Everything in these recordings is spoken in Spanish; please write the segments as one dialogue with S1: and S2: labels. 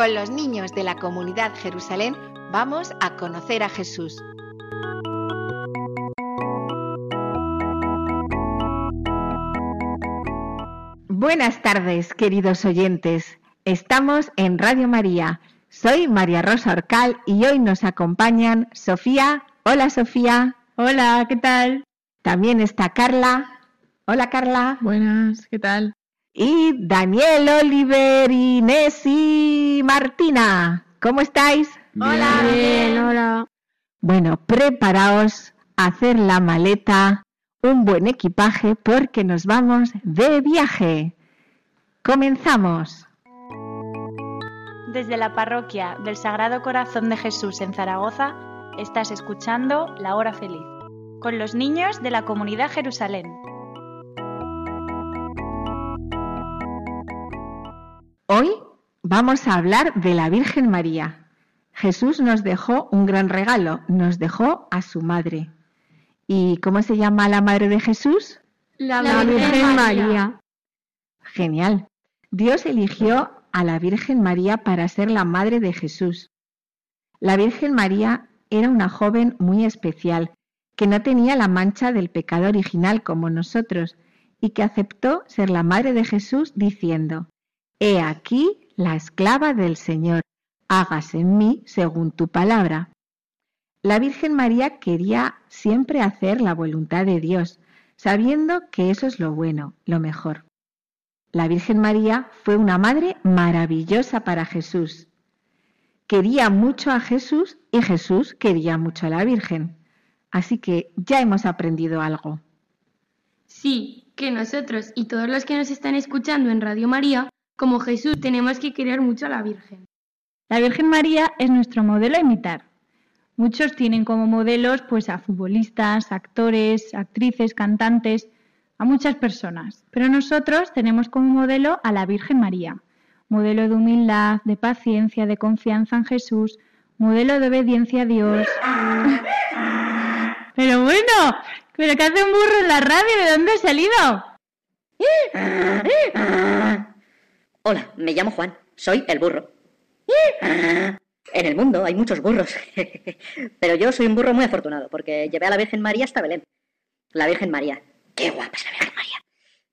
S1: Con los niños de la comunidad Jerusalén, vamos a conocer a Jesús. Buenas tardes, queridos oyentes. Estamos en Radio María. Soy María Rosa Orcal y hoy nos acompañan Sofía. Hola, Sofía.
S2: Hola, ¿qué tal?
S1: También está Carla. Hola, Carla.
S2: Buenas, ¿qué tal?
S1: Y Daniel, Oliver, Inés y Martina. ¿Cómo estáis?
S2: Hola. Bien,
S3: hola.
S1: Bueno, preparaos a hacer la maleta, un buen equipaje porque nos vamos de viaje. Comenzamos.
S3: Desde la parroquia del Sagrado Corazón de Jesús en Zaragoza, estás escuchando La Hora Feliz, con los niños de la comunidad Jerusalén.
S1: Hoy vamos a hablar de la Virgen María. Jesús nos dejó un gran regalo, nos dejó a su madre. ¿Y cómo se llama la madre de Jesús?
S3: La,
S2: Virgen María.
S1: Genial. Dios eligió a la Virgen María para ser la madre de Jesús. La Virgen María era una joven muy especial, que no tenía la mancha del pecado original como nosotros, y que aceptó ser la madre de Jesús diciendo, He aquí la esclava del Señor, hágase en mí según tu palabra. La Virgen María quería siempre hacer la voluntad de Dios, sabiendo que eso es lo bueno, lo mejor. La Virgen María fue una madre maravillosa para Jesús. Quería mucho a Jesús y Jesús quería mucho a la Virgen. Así que ya hemos aprendido algo.
S4: Sí, que nosotros y todos los que nos están escuchando en Radio María, como Jesús, tenemos que querer mucho a la Virgen.
S2: La Virgen María es nuestro modelo a imitar. Muchos tienen como modelos pues a futbolistas, actores, actrices, cantantes, a muchas personas, pero nosotros tenemos como modelo a la Virgen María, modelo de humildad, de paciencia, de confianza en Jesús, modelo de obediencia a Dios. Pero bueno, pero ¿qué hace un burro en la radio? ¿De dónde ha salido?
S5: Hola, me llamo Juan, soy el burro. En el mundo hay muchos burros, pero yo soy un burro muy afortunado porque llevé a la Virgen María hasta Belén. La Virgen María, qué guapa es la Virgen María.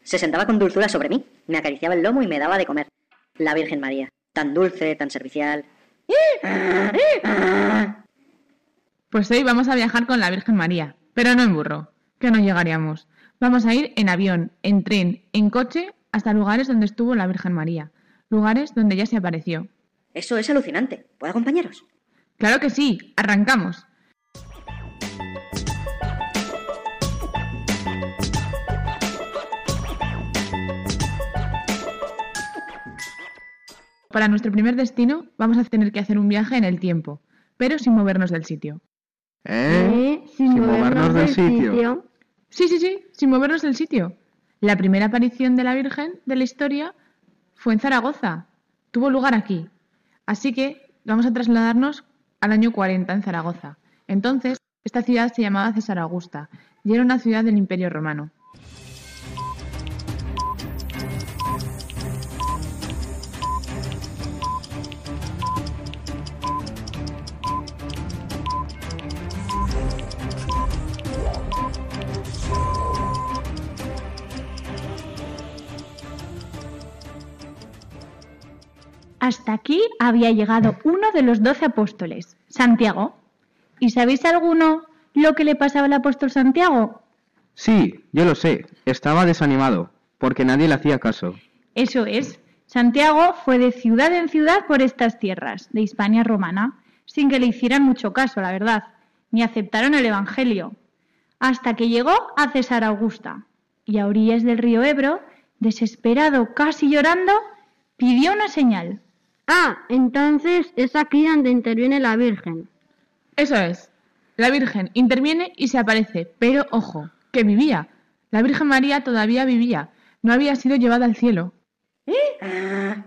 S5: Se sentaba con dulzura sobre mí, me acariciaba el lomo y me daba de comer. La Virgen María, tan dulce, tan servicial.
S6: Pues hoy vamos a viajar con la Virgen María, pero no en burro, que no llegaríamos. Vamos a ir en avión, en tren, en coche, hasta lugares donde estuvo la Virgen María, lugares donde ya se apareció.
S5: Eso es alucinante. ¿Puedo acompañaros?
S6: Claro que sí, arrancamos. Para nuestro primer destino vamos a tener que hacer un viaje en el tiempo, pero sin movernos del sitio.
S7: ¿Eh? Sin, movernos del sitio.
S6: Sí, sí, sí, sin movernos del sitio. La primera aparición de la Virgen de la historia fue en Zaragoza. Tuvo lugar aquí. Así que vamos a trasladarnos al año 40 en Zaragoza. Entonces, esta ciudad se llamaba César Augusta y era una ciudad del Imperio Romano.
S2: Hasta aquí había llegado uno de los doce apóstoles, Santiago. ¿Y sabéis alguno lo que le pasaba al apóstol Santiago?
S7: Sí, yo lo sé. Estaba desanimado, porque nadie le hacía caso.
S2: Eso es. Santiago fue de ciudad en ciudad por estas tierras, de Hispania romana, sin que le hicieran mucho caso, la verdad, ni aceptaron el Evangelio, hasta que llegó a César Augusta, y a orillas del río Ebro, desesperado, casi llorando, pidió una señal.
S3: Ah, entonces es aquí donde interviene la Virgen.
S6: Eso es. La Virgen interviene y se aparece, pero ojo, que vivía. La Virgen María todavía vivía, no había sido llevada al cielo.
S5: Ah,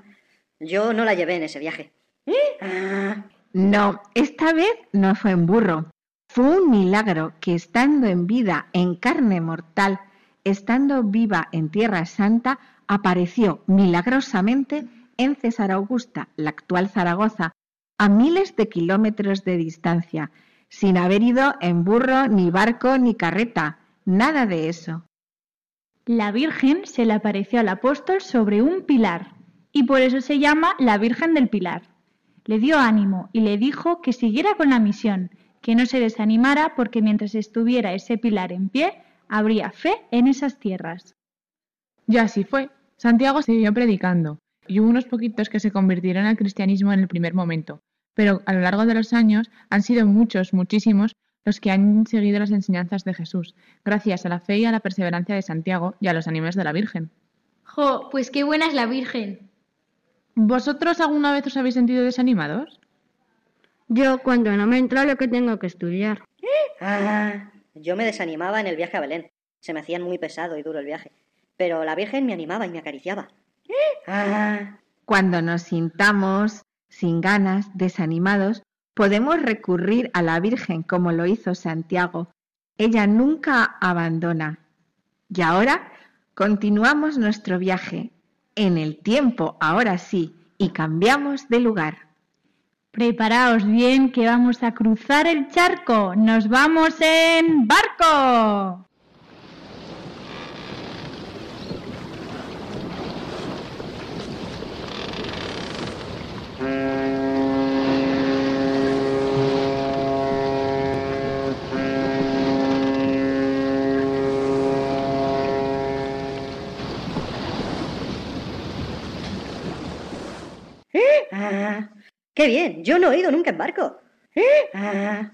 S5: yo no la llevé en ese viaje. Ah,
S1: No, esta vez no fue en burro. Fue un milagro que estando en vida en carne mortal, estando viva en Tierra Santa, apareció milagrosamente en César Augusta, la actual Zaragoza, a miles de kilómetros de distancia, sin haber ido en burro, ni barco, ni carreta, nada de eso.
S2: La Virgen se le apareció al apóstol sobre un pilar, y por eso se llama la Virgen del Pilar. Le dio ánimo y le dijo que siguiera con la misión, que no se desanimara porque mientras estuviera ese pilar en pie, habría fe en esas tierras.
S6: Y así fue. Santiago siguió predicando, y hubo unos poquitos que se convirtieron al cristianismo en el primer momento, pero a lo largo de los años han sido muchos, muchísimos, los que han seguido las enseñanzas de Jesús, gracias a la fe y a la perseverancia de Santiago y a los ánimos de la Virgen.
S8: Jo, pues qué buena es la Virgen.
S6: ¿Vosotros alguna vez os habéis sentido desanimados?
S3: Yo cuando no me entra lo que tengo que estudiar.
S5: ah, yo me desanimaba en el viaje a Belén. Se me hacían muy pesado y duro el viaje. Pero la Virgen me animaba y me acariciaba.
S1: Cuando nos sintamos sin ganas, desanimados, podemos recurrir a la Virgen como lo hizo Santiago. Ella nunca abandona. Y ahora continuamos nuestro viaje en el tiempo, ahora sí, y cambiamos de lugar.
S2: Preparaos bien que vamos a cruzar el charco. Nos vamos en barco.
S5: ah, ¡Qué bien! Yo no he ido nunca en barco. Ah,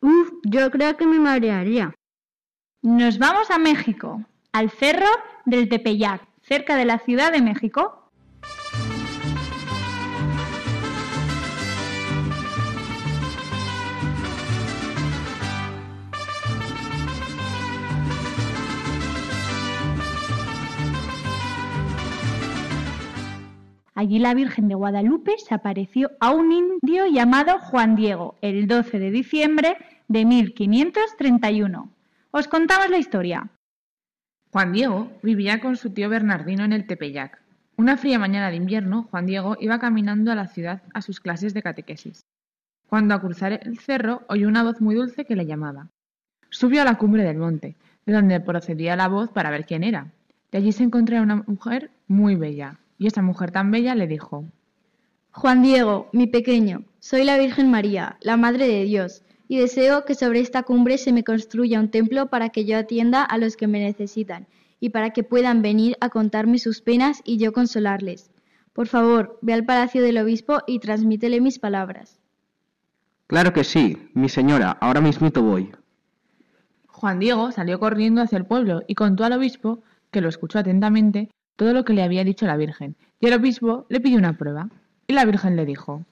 S3: Uf, yo creo que me marearía.
S2: Nos vamos a México, al cerro del Tepeyac, cerca de la Ciudad de México. Allí la Virgen de Guadalupe se apareció a un indio llamado Juan Diego el 12 de diciembre de 1531. Os contamos la historia.
S6: Juan Diego vivía con su tío Bernardino en el Tepeyac. Una fría mañana de invierno, Juan Diego iba caminando a la ciudad a sus clases de catequesis. Cuando a cruzar el cerro oyó una voz muy dulce que le llamaba. Subió a la cumbre del monte, de donde procedía la voz para ver quién era. De allí se encontró una mujer muy bella, y esa mujer tan bella le dijo
S8: Juan Diego, mi pequeño, soy la Virgen María, la Madre de Dios, y deseo que sobre esta cumbre se me construya un templo para que yo atienda a los que me necesitan y para que puedan venir a contarme sus penas y yo consolarles. Por favor, ve al palacio del obispo y transmítele mis palabras.
S7: Claro que sí, mi señora, ahora mismito voy.
S6: Juan Diego salió corriendo hacia el pueblo y contó al obispo, que lo escuchó atentamente, todo lo que le había dicho la Virgen, y el obispo le pidió una prueba. Y la Virgen le dijo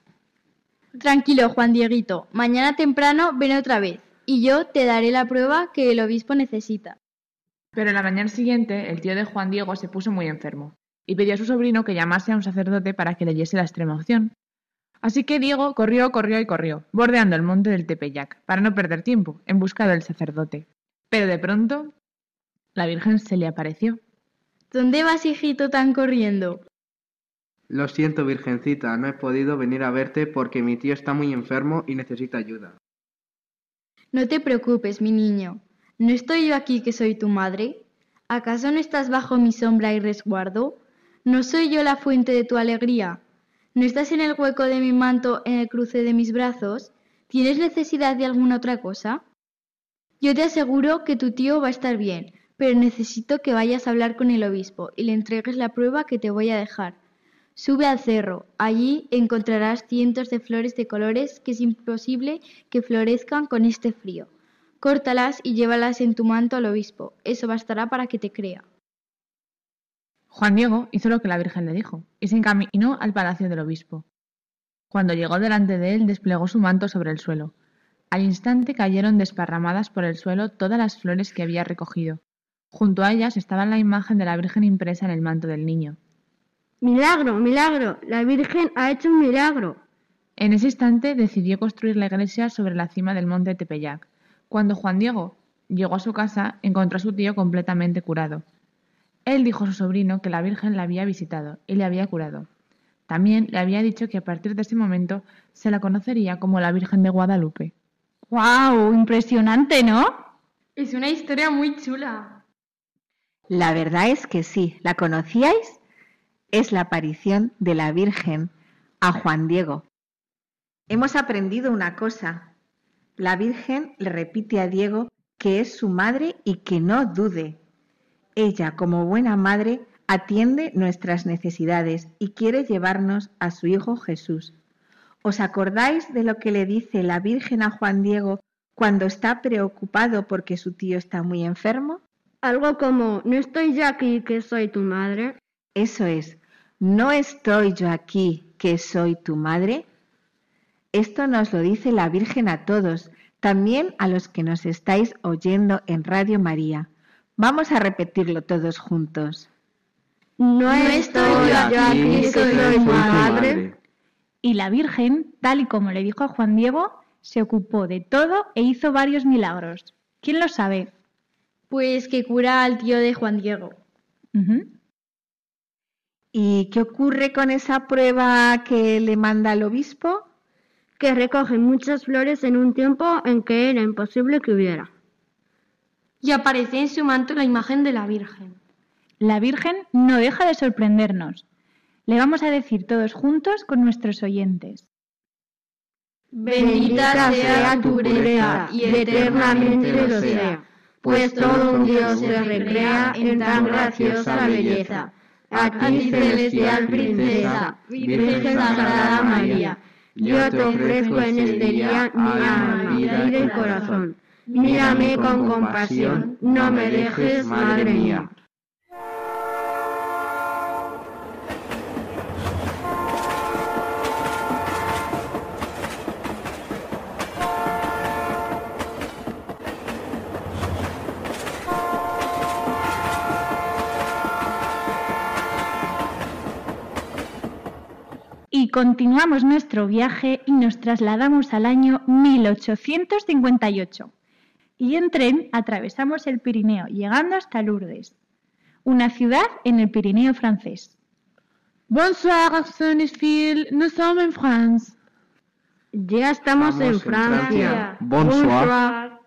S8: Tranquilo, Juan Dieguito, mañana temprano ven otra vez, y yo te daré la prueba que el obispo necesita.
S6: Pero la mañana siguiente el tío de Juan Diego se puso muy enfermo y pidió a su sobrino que llamase a un sacerdote para que leyese la extrema unción. Así que Diego corrió, corrió y corrió, bordeando el monte del Tepeyac, para no perder tiempo, en busca del sacerdote. Pero de pronto la Virgen se le apareció.
S8: ¿Dónde vas, hijito, tan corriendo?
S7: Lo siento, Virgencita, no he podido venir a verte porque mi tío está muy enfermo y necesita ayuda.
S8: No te preocupes, mi niño. ¿No estoy yo aquí que soy tu madre? ¿Acaso no estás bajo mi sombra y resguardo? ¿No soy yo la fuente de tu alegría? ¿No estás en el hueco de mi manto en el cruce de mis brazos? ¿Tienes necesidad de alguna otra cosa? Yo te aseguro que tu tío va a estar bien, pero necesito que vayas a hablar con el obispo y le entregues la prueba que te voy a dejar. Sube al cerro, allí encontrarás cientos de flores de colores que es imposible que florezcan con este frío. Córtalas y llévalas en tu manto al obispo, eso bastará para que te crea.
S6: Juan Diego hizo lo que la Virgen le dijo y se encaminó al palacio del obispo. Cuando llegó delante de él, desplegó su manto sobre el suelo. Al instante cayeron desparramadas por el suelo todas las flores que había recogido. Junto a ellas estaba la imagen de la Virgen impresa en el manto del niño.
S3: Milagro, milagro, la Virgen ha hecho un milagro.
S6: En ese instante decidió construir la iglesia sobre la cima del monte Tepeyac. Cuando Juan Diego llegó a su casa, encontró a su tío completamente curado. Él dijo a su sobrino que la Virgen la había visitado y le había curado. También le había dicho que a partir de ese momento se la conocería como la Virgen de Guadalupe.
S2: ¡Guau! Impresionante, ¿no?
S4: Es una historia muy chula.
S1: La verdad es que sí. ¿La conocíais? Es la aparición de la Virgen a Juan Diego. Hemos aprendido una cosa. La Virgen le repite a Diego que es su madre y que no dude. Ella, como buena madre, atiende nuestras necesidades y quiere llevarnos a su Hijo Jesús. ¿Os acordáis de lo que le dice la Virgen a Juan Diego cuando está preocupado porque su tío está muy enfermo?
S3: Algo como, ¿no estoy yo aquí que soy tu madre?
S1: Eso es, ¿no estoy yo aquí que soy tu madre? Esto nos lo dice la Virgen a todos, también a los que nos estáis oyendo en Radio María. Vamos a repetirlo todos juntos.
S3: No estoy yo aquí que soy tu madre.
S2: Y la Virgen, tal y como le dijo a Juan Diego, se ocupó de todo e hizo varios milagros. ¿Quién lo sabe?
S8: Pues que cura al tío de Juan Diego.
S1: ¿Y qué ocurre con esa prueba que le manda el obispo?
S3: Que recoge muchas flores en un tiempo en que era imposible que hubiera.
S4: Y aparece en su manto la imagen de la Virgen.
S2: La Virgen no deja de sorprendernos. Le vamos a decir todos juntos con nuestros oyentes.
S3: Bendita sea tu pureza y eternamente lo sea, pues todo un Dios se recrea en tan graciosa belleza. A ti, celestial princesa, Virgen Sagrada María, yo te ofrezco en este día mi alma, vida y corazón. Mírame con compasión, no me dejes, Madre mía.
S2: Y continuamos nuestro viaje y nos trasladamos al año 1858. Y en tren atravesamos el Pirineo, llegando hasta Lourdes, una ciudad en el Pirineo francés.
S6: Bonsoir, Sonifil, nous sommes en France.
S3: Ya
S7: estamos en
S3: Francia.
S7: Francia. Bonsoir.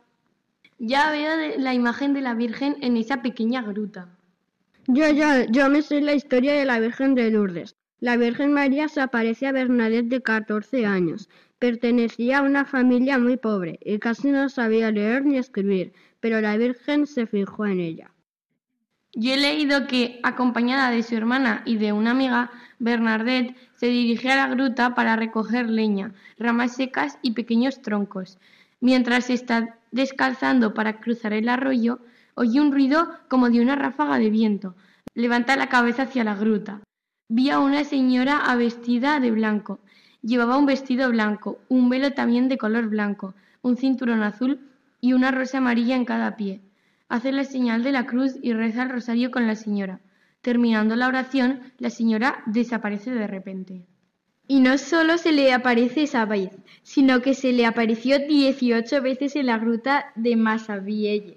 S4: Ya veo de- la imagen de la Virgen en esa pequeña gruta.
S3: Yo, yo, yo me sé la historia de la Virgen de Lourdes. La Virgen María se aparece a Bernadette de 14 años. Pertenecía a una familia muy pobre y casi no sabía leer ni escribir, pero la Virgen se fijó en ella.
S4: Yo he leído que, acompañada de su hermana y de una amiga, Bernadette se dirigió a la gruta para recoger leña, ramas secas y pequeños troncos. Mientras se está descalzando para cruzar el arroyo, oye un ruido como de una ráfaga de viento. Levanta la cabeza hacia la gruta. Vi a una señora vestida de blanco. Llevaba un vestido blanco, un velo también de color blanco, un cinturón azul y una rosa amarilla en cada pie. Hace la señal de la cruz y reza el rosario con la señora. Terminando la oración, la señora desaparece de repente.
S8: Y no solo se le aparece esa vez, sino que se le apareció 18 veces en la gruta de Massabielle.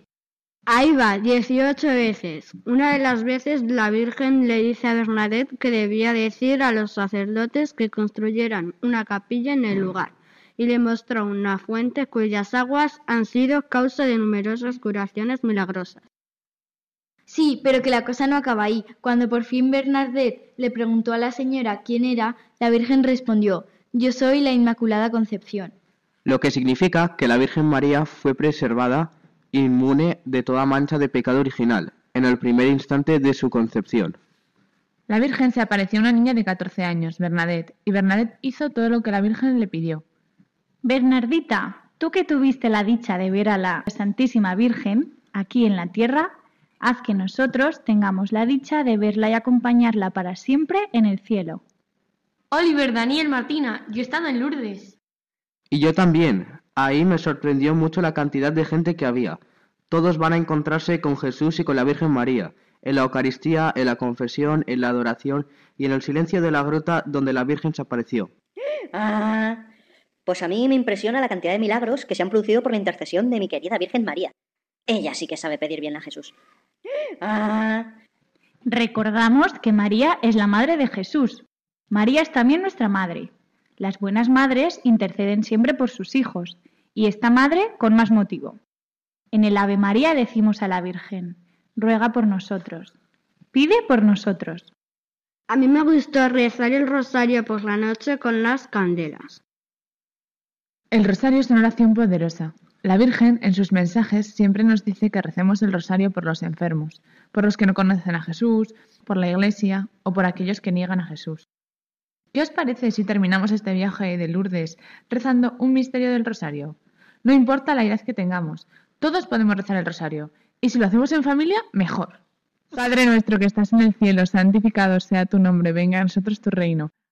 S3: Ahí va, 18 veces. Una de las veces la Virgen le dice a Bernadette que debía decir a los sacerdotes que construyeran una capilla en el lugar y le mostró una fuente cuyas aguas han sido causa de numerosas curaciones milagrosas.
S8: Sí, pero que la cosa no acaba ahí. Cuando por fin Bernadette le preguntó a la señora quién era, la Virgen respondió, yo soy la Inmaculada Concepción.
S7: Lo que significa que la Virgen María fue preservada inmune de toda mancha de pecado original, en el primer instante de su concepción.
S6: La Virgen se apareció a una niña de 14 años, Bernadette, y Bernadette hizo todo lo que la Virgen le pidió.
S2: Bernardita, tú que tuviste la dicha de ver a la Santísima Virgen aquí en la tierra, haz que nosotros tengamos la dicha de verla y acompañarla para siempre en el cielo.
S4: Oliver, Daniel, Martina, yo he estado en Lourdes.
S7: Y yo también. Ahí me sorprendió mucho la cantidad de gente que había. Todos van a encontrarse con Jesús y con la Virgen María, en la Eucaristía, en la confesión, en la adoración y en el silencio de la grota donde la Virgen se apareció.
S5: Ah, pues a mí me impresiona la cantidad de milagros que se han producido por la intercesión de mi querida Virgen María. Ella sí que sabe pedir bien a Jesús. Ah,
S2: Recordamos que María es la madre de Jesús. María es también nuestra madre. Las buenas madres interceden siempre por sus hijos, y esta madre con más motivo. En el Ave María decimos a la Virgen, ruega por nosotros, pide por nosotros.
S3: A mí me gustó rezar el rosario por la noche con las candelas.
S6: El rosario es una oración poderosa. La Virgen, en sus mensajes, siempre nos dice que recemos el rosario por los enfermos, por los que no conocen a Jesús, por la Iglesia o por aquellos que niegan a Jesús. ¿Qué os parece si terminamos este viaje de Lourdes rezando un misterio del rosario? No importa la edad que tengamos, todos podemos rezar el rosario, y si lo hacemos en familia, mejor. Padre nuestro que estás en el cielo, santificado sea tu nombre, venga a nosotros tu reino.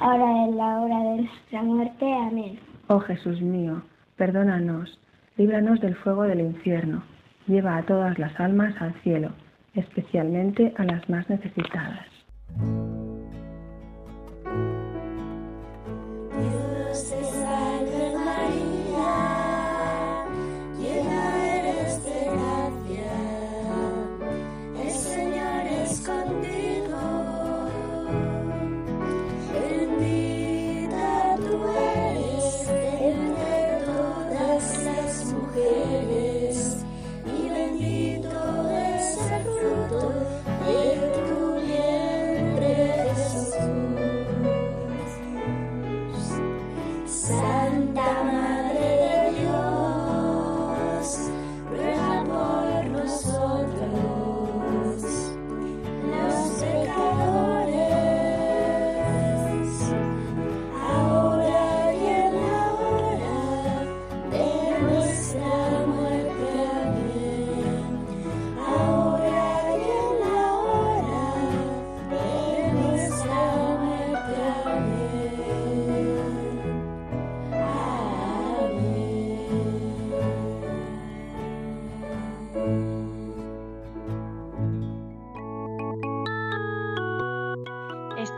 S9: ahora en la hora de nuestra muerte. Amén.
S10: Oh Jesús mío, perdónanos, líbranos del fuego del infierno, lleva a todas las almas al cielo, especialmente a las más necesitadas.
S11: Dios te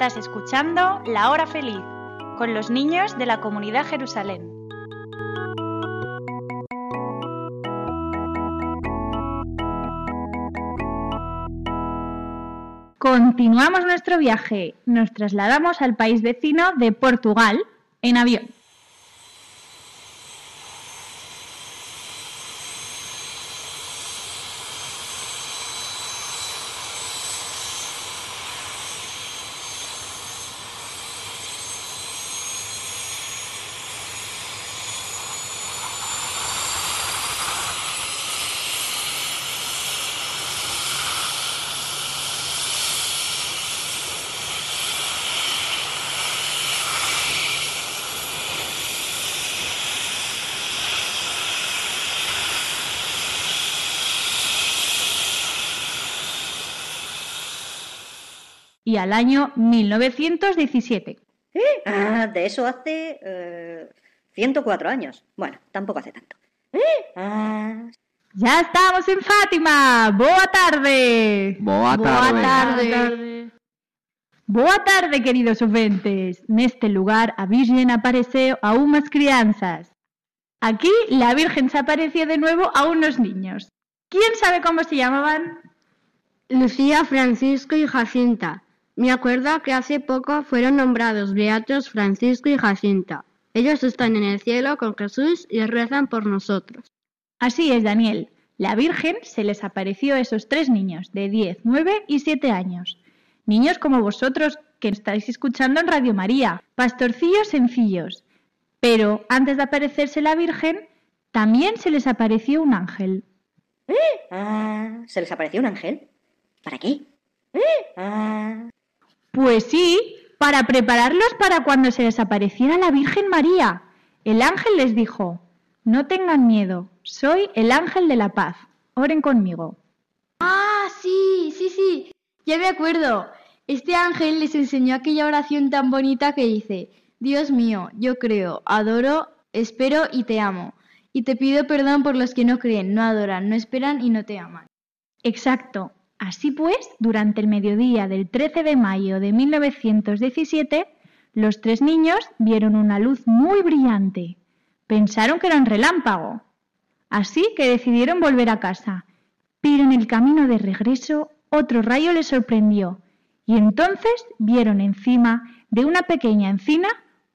S12: Estás escuchando La Hora Feliz con los niños de la comunidad Jerusalén.
S2: Continuamos nuestro viaje. Nos trasladamos al país vecino de Portugal en avión. Y al año 1917.
S5: Ah, de eso hace eh, 104 años. Bueno, tampoco hace tanto. Ah,
S2: Ya estamos en Fátima. Boa tarde.
S7: Boa
S2: Boa
S7: tarde.
S2: tarde. Boa tarde, queridos ouvintes. Neste lugar a Virgen apareceu a unas crianzas. Aquí la Virgen se apareció de nuevo a unos niños. ¿Quién sabe cómo se llamaban?
S3: Lucía, Francisco y Jacinta. Me acuerdo que hace poco fueron nombrados beatos Francisco y Jacinta. Ellos están en el cielo con Jesús y rezan por nosotros.
S2: Así es, Daniel. La Virgen se les apareció a esos tres niños de 10, 9 y 7 años. Niños como vosotros que estáis escuchando en Radio María, pastorcillos sencillos. Pero antes de aparecerse la Virgen, también se les apareció un ángel.
S5: ah, ¿Se les apareció un ángel? ¿Para qué? Ah,
S2: Pues sí, para prepararlos para cuando se les apareciera la Virgen María. El ángel les dijo, no tengan miedo, soy el ángel de la paz. Oren conmigo.
S8: Ah, sí, sí, sí. Ya me acuerdo. Este ángel les enseñó aquella oración tan bonita que dice, Dios mío, yo creo, adoro, espero y te amo. Y te pido perdón por los que no creen, no adoran, no esperan y no te aman.
S2: Exacto. Así pues, durante el mediodía del 13 de mayo de 1917, los tres niños vieron una luz muy brillante. Pensaron que era un relámpago. Así que decidieron volver a casa. Pero en el camino de regreso, otro rayo les sorprendió. Y entonces vieron encima de una pequeña encina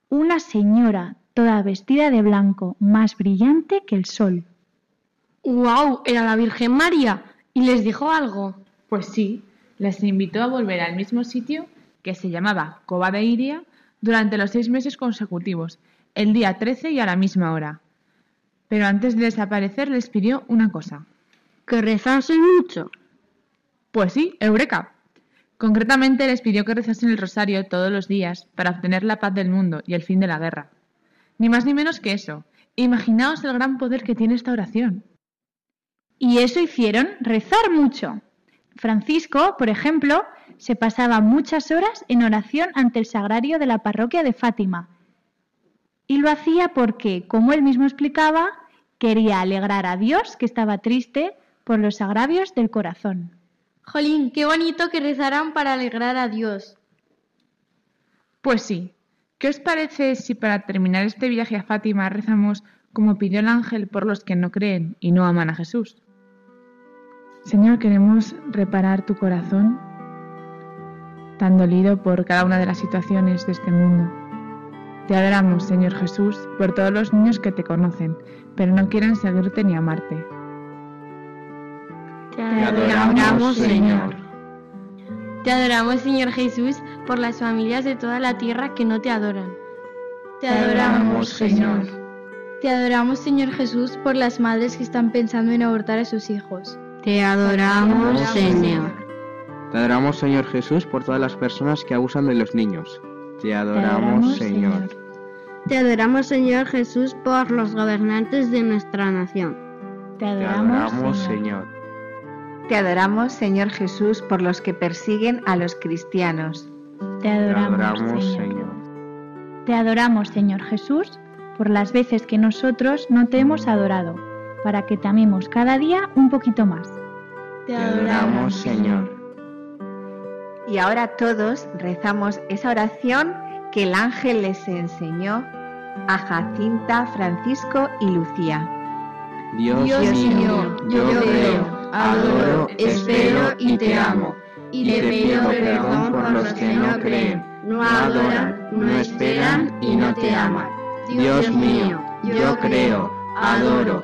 S2: una señora toda vestida de blanco, más brillante que el sol.
S4: ¡Guau! Era la Virgen María. ¿Y les dijo algo?
S6: Pues sí, les invitó a volver al mismo sitio que se llamaba Cova de Iria durante los seis meses consecutivos, el día 13 y a la misma hora. Pero antes de desaparecer les pidió una cosa.
S3: Que rezasen mucho.
S6: Pues sí, Eureka. Concretamente les pidió que rezasen el rosario todos los días para obtener la paz del mundo y el fin de la guerra. Ni más ni menos que eso. Imaginaos el gran poder que tiene esta oración.
S2: Y eso hicieron rezar mucho. Francisco, por ejemplo, se pasaba muchas horas en oración ante el sagrario de la parroquia de Fátima. Y lo hacía porque, como él mismo explicaba, quería alegrar a Dios, que estaba triste por los agravios del corazón.
S8: Jolín, qué bonito que rezaran para alegrar a Dios.
S6: Pues sí. ¿Qué os parece si para terminar este viaje a Fátima rezamos como pidió el ángel por los que no creen y no aman a Jesús? Señor, queremos reparar tu corazón tan dolido por cada una de las situaciones de este mundo. Te adoramos, Señor Jesús, por todos los niños que te conocen, pero no quieren seguirte ni amarte.
S4: Te
S3: adoramos, Señor.
S4: Te adoramos, Señor Jesús, por las familias de toda la tierra que no te adoran.
S8: Te
S3: adoramos, Señor.
S8: Te adoramos, Señor Jesús, por las madres que están pensando en abortar a sus hijos.
S3: Te adoramos, Señor.
S7: Te adoramos, Señor Jesús, por todas las personas que abusan de los niños. Te adoramos, Señor.
S3: Te adoramos, Señor Jesús, por los gobernantes de nuestra nación.
S2: Te
S7: Te adoramos, Señor.
S1: Te adoramos, Señor Jesús, por los que persiguen a los cristianos.
S2: Te
S7: Te
S2: adoramos. Señor. Te adoramos, Señor Jesús, por las veces que nosotros no te hemos adorado, para que te amemos cada día un poquito más.
S8: Te
S7: adoramos, Señor.
S1: Y ahora todos rezamos esa oración que el ángel les enseñó a Jacinta, Francisco y Lucía.
S7: Dios,
S3: Dios
S7: mío,
S3: mío, yo creo, adoro, espero y te amo. Y te pido perdón por los que no creen, no adoran, no esperan y no te aman.
S7: Dios mío, yo creo, adoro,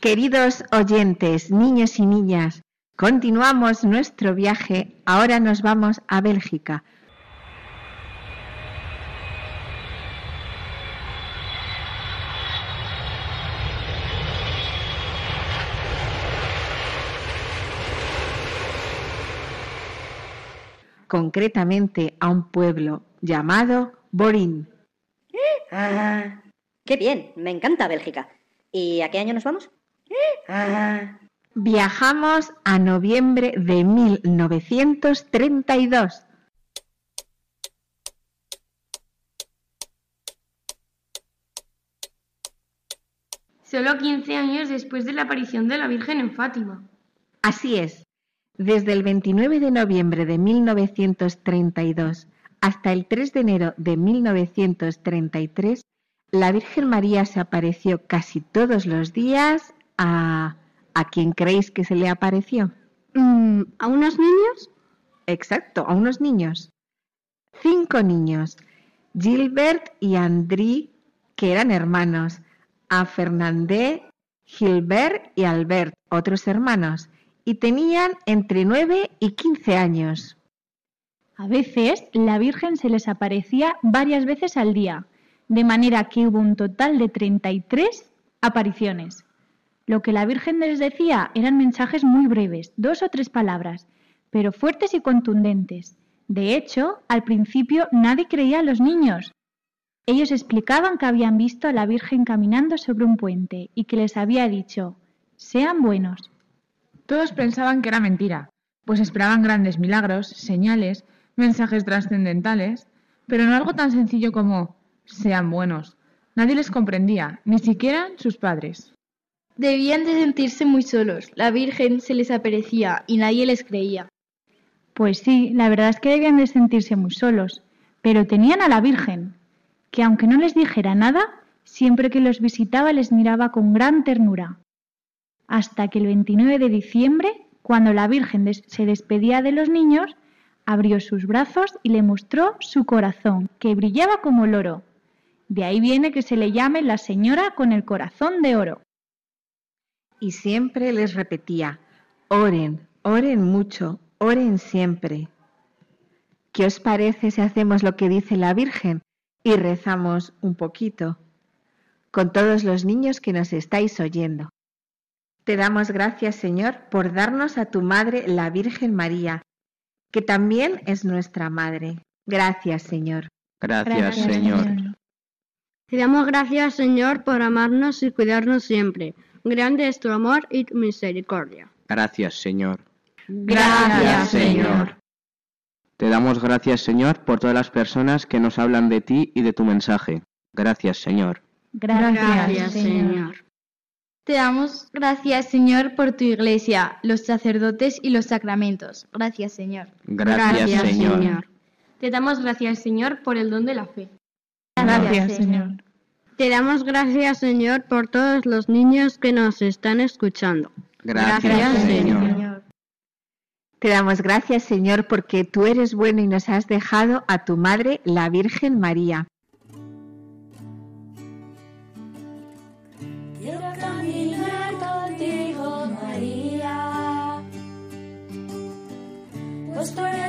S1: Queridos oyentes, niños y niñas, continuamos nuestro viaje. Ahora nos vamos a Bélgica. Concretamente a un pueblo llamado Borín.
S5: Ah, qué bien, me encanta Bélgica. ¿Y a qué año nos vamos? Ah,
S1: Viajamos a noviembre de 1932.
S4: Solo 15 años después de la aparición de la Virgen en Fátima.
S1: Así es, desde el 29 de noviembre de 1932 hasta el 3 de enero de 1933, la Virgen María se apareció casi todos los días a... ¿A quién creéis que se le apareció?
S3: Mm, ¿A unos niños?
S1: Exacto, a unos niños. Cinco niños. Gilbert y André, que eran hermanos. A Fernandé, Gilbert y Albert, otros hermanos. Y tenían entre 9 y 15 años.
S2: A veces la Virgen se les aparecía varias veces al día, de manera que hubo un total de 33 apariciones. Lo que la Virgen les decía eran mensajes muy breves, dos o tres palabras, pero fuertes y contundentes. De hecho, al principio nadie creía a los niños. Ellos explicaban que habían visto a la Virgen caminando sobre un puente y que les había dicho, sean buenos.
S6: Todos pensaban que era mentira, pues esperaban grandes milagros, señales, mensajes trascendentales, pero no algo tan sencillo como sean buenos. Nadie les comprendía, ni siquiera sus padres.
S8: Debían de sentirse muy solos. La Virgen se les aparecía y nadie les creía.
S2: Pues sí, la verdad es que debían de sentirse muy solos, pero tenían a la Virgen, que aunque no les dijera nada, siempre que los visitaba les miraba con gran ternura. Hasta que el 29 de diciembre, cuando la Virgen se despedía de los niños, abrió sus brazos y le mostró su corazón, que brillaba como el oro. De ahí viene que se le llame la Señora con el corazón de oro.
S1: Y siempre les repetía, oren, oren mucho, oren siempre. ¿Qué os parece si hacemos lo que dice la Virgen y rezamos un poquito? Con todos los niños que nos estáis oyendo. Te damos gracias, Señor, por darnos a tu Madre, la Virgen María, que también es nuestra Madre. Gracias, Señor.
S7: Gracias, Señor.
S3: Te damos gracias, Señor, por amarnos y cuidarnos siempre. Grande es tu amor y tu misericordia.
S7: Gracias, Señor.
S3: Gracias, Señor.
S7: Te damos gracias, Señor, por todas las personas que nos hablan de ti y de tu mensaje. Gracias, Señor.
S3: Gracias, Señor.
S8: Te damos gracias, Señor, por tu iglesia, los sacerdotes y los sacramentos. Gracias, Señor.
S7: Gracias, Señor.
S4: Te damos gracias, Señor, por el don de la fe.
S6: Gracias, Señor.
S3: Te damos gracias, Señor, por todos los niños que nos están escuchando.
S7: Gracias, Señor.
S1: Te damos gracias, Señor, porque tú eres bueno y nos has dejado a tu Madre, la Virgen María.
S11: Quiero caminar contigo, María. Pues tú eres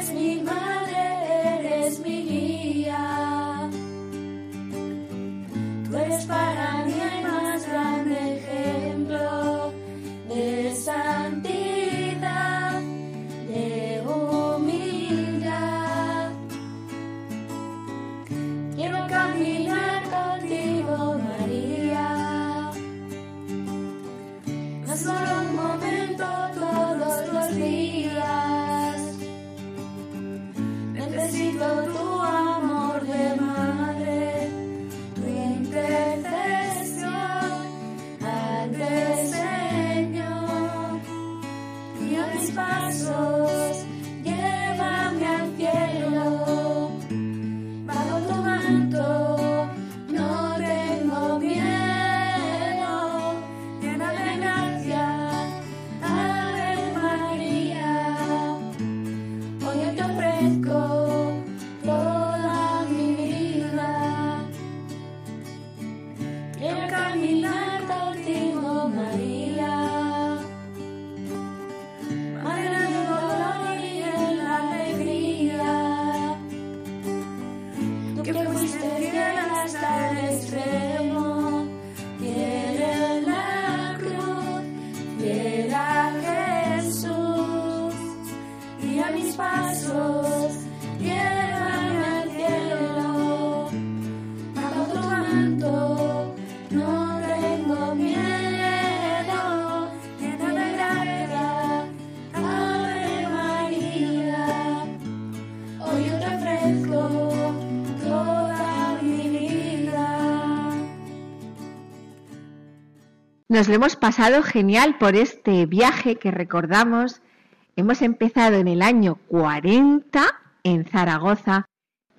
S11: es para mí el más grande ejemplo de santidad, de humildad. Quiero caminar contigo, María. No solo un momento todos los días. Necesito
S1: Nos lo hemos pasado genial por este viaje que recordamos. Hemos empezado en el año 40 en Zaragoza.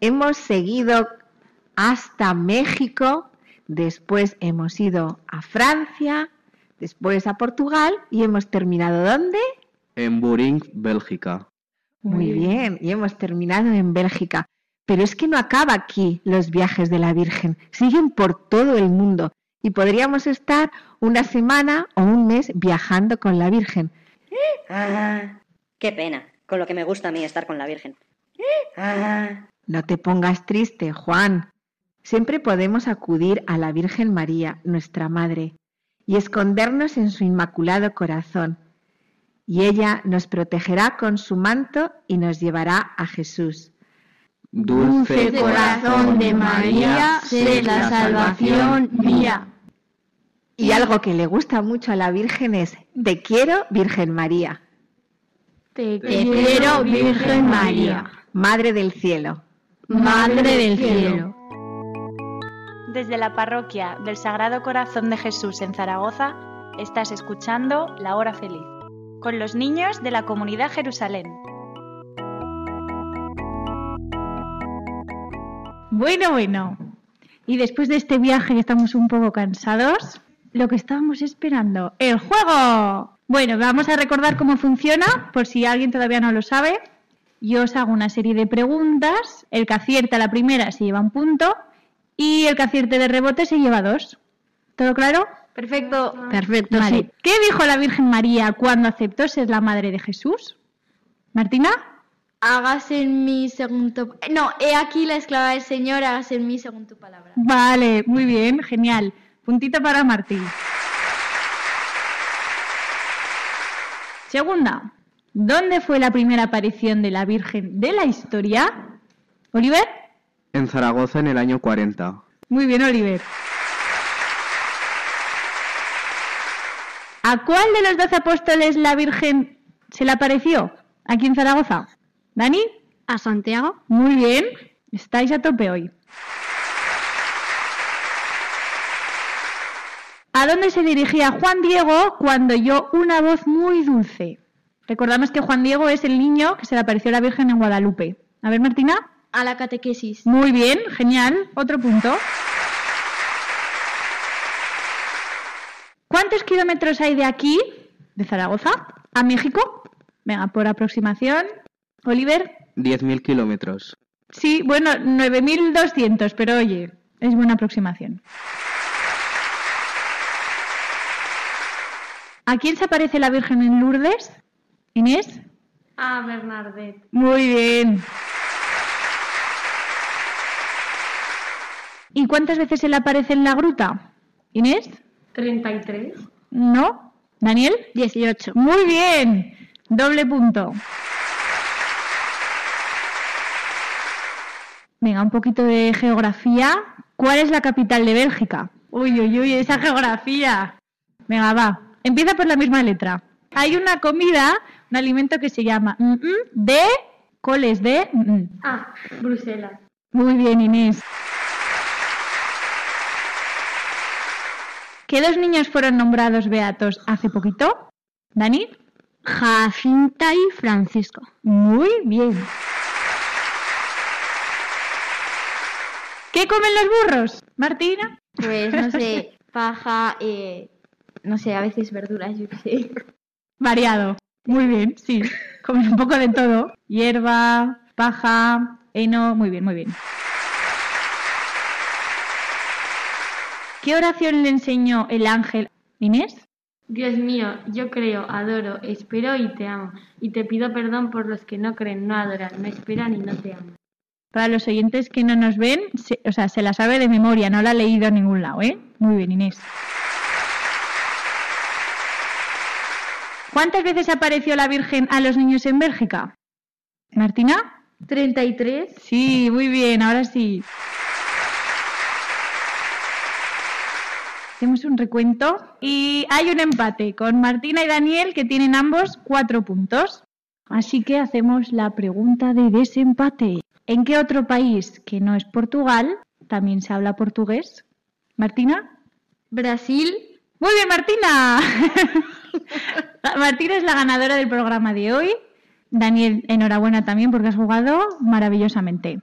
S1: Hemos seguido hasta México. Después hemos ido a Francia, después a Portugal y hemos terminado ¿dónde?
S7: En Buring, Bélgica.
S1: Muy bien, y hemos terminado en Bélgica. Pero es que no acaba aquí los viajes de la Virgen, siguen por todo el mundo y podríamos estar una semana o un mes viajando con la Virgen.
S5: Ah, qué pena, con lo que me gusta a mí estar con la Virgen. Ah,
S1: No te pongas triste, Juan. Siempre podemos acudir a la Virgen María, nuestra Madre, y escondernos en su inmaculado corazón. Y ella nos protegerá con su manto y nos llevará a Jesús.
S3: Dulce corazón de María, sé la salvación mía.
S1: Y algo que le gusta mucho a la Virgen es, te quiero, Virgen María,
S3: Te quiero, Virgen María,
S1: Madre del Cielo.
S3: Madre del cielo.
S12: Desde la parroquia del Sagrado Corazón de Jesús en Zaragoza, estás escuchando La Hora Feliz, con los niños de la comunidad Jerusalén.
S2: Bueno, bueno. Y después de este viaje que estamos un poco cansados, lo que estábamos esperando, el juego. Bueno, vamos a recordar cómo funciona, por si alguien todavía no lo sabe. Yo os hago una serie de preguntas, el que acierta la primera se lleva un punto y el que acierte de rebote se lleva dos. ¿Todo claro?
S8: Perfecto.
S3: Perfecto,
S2: Vale.
S3: sí.
S2: ¿Qué dijo la Virgen María cuando aceptó ser la madre de Jesús? Martina.
S8: Hágase en mí según tu... No, he aquí la esclava del Señor, hágase en mí según tu palabra.
S2: Vale, muy bien, genial. Puntito para Martín. Segunda, ¿dónde fue la primera aparición de la Virgen de la historia? Oliver.
S7: En Zaragoza en el año 40.
S2: Muy bien, Oliver. ¿A cuál de los doce apóstoles la Virgen se le apareció aquí en Zaragoza? ¿Dani?
S3: A Santiago.
S2: Muy bien, estáis a tope hoy. ¿A dónde se dirigía Juan Diego cuando oyó una voz muy dulce? Recordamos que Juan Diego es el niño que se le apareció a la Virgen en Guadalupe. A ver, Martina.
S8: A la catequesis.
S2: Muy bien, genial. Otro punto. ¿Cuántos kilómetros hay de aquí, de Zaragoza, a México? Venga, por aproximación. Oliver.
S7: 10.000 kilómetros.
S2: Sí, bueno, 9.200, pero oye, es buena aproximación. ¿A quién se aparece la Virgen en Lourdes? Inés.
S4: A Bernardet.
S2: Muy bien. ¿Y cuántas veces se le aparece en la gruta? Inés.
S4: 33.
S2: ¿No? ¿Daniel?
S3: 18.
S2: Muy bien. Doble punto. Venga, un poquito de geografía. ¿Cuál es la capital de Bélgica? Uy, uy, uy, esa geografía. Venga, va. Empieza por la misma letra. Hay una comida, un alimento que se llama mm, mm, de coles de. mm.
S4: Ah, Bruselas.
S2: Muy bien, Inés. ¿Qué dos niños fueron nombrados beatos hace poquito? ¿Dani?
S3: Jacinta y Francisco.
S2: Muy bien. ¿Qué comen los burros? Martina.
S8: Pues no sé, paja, eh, no sé, a veces verduras, yo qué sé.
S2: Variado. Muy bien, sí. Comen un poco de todo. Hierba, paja, heno. Muy bien, muy bien. ¿Qué oración le enseñó el ángel? Inés.
S4: Dios mío, yo creo, adoro, espero y te amo. Y te pido perdón por los que no creen, no adoran, no esperan y no te aman.
S2: Para los oyentes que no nos ven, se- o sea, se la sabe de memoria, no la ha leído en ningún lado, ¿eh? Muy bien, Inés. ¿Cuántas veces apareció la Virgen a los niños en Bélgica? ¿Martina?
S8: 33.
S2: Sí, muy bien, ahora sí. Hacemos un recuento y hay un empate con Martina y Daniel que tienen ambos cuatro puntos. Así que hacemos la pregunta de desempate. ¿En qué otro país que no es Portugal también se habla portugués? Martina.
S8: Brasil.
S2: Muy bien, Martina. Martina es la ganadora del programa de hoy. Daniel, enhorabuena también porque has jugado maravillosamente.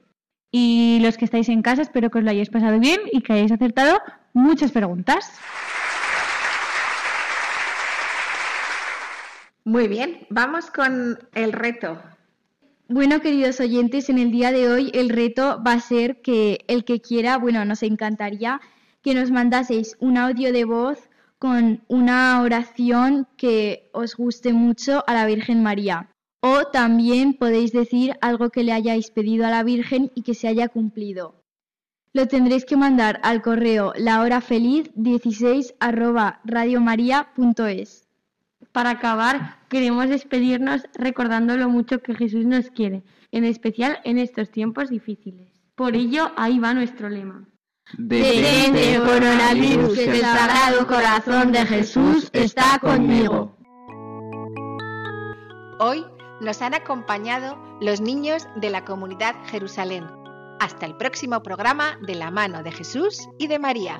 S2: Y los que estáis en casa, espero que os lo hayáis pasado bien y que hayáis acertado muchas preguntas.
S1: Muy bien, vamos con el reto.
S8: Bueno, queridos oyentes, en el día de hoy el reto va a ser que el que quiera, bueno, nos encantaría que nos mandaseis un audio de voz con una oración que os guste mucho a la Virgen María. O también podéis decir algo que le hayáis pedido a la Virgen y que se haya cumplido. Lo tendréis que mandar al correo lahorafeliz16
S4: Para acabar, queremos despedirnos recordando lo mucho que Jesús nos quiere, en especial en estos tiempos difíciles. Por ello, ahí va nuestro lema.
S3: Detente el coronavirus, el Sagrado Corazón de Jesús está conmigo.
S13: Hoy nos han acompañado los niños de la comunidad Jerusalén. Hasta el próximo programa de la mano de Jesús y de María.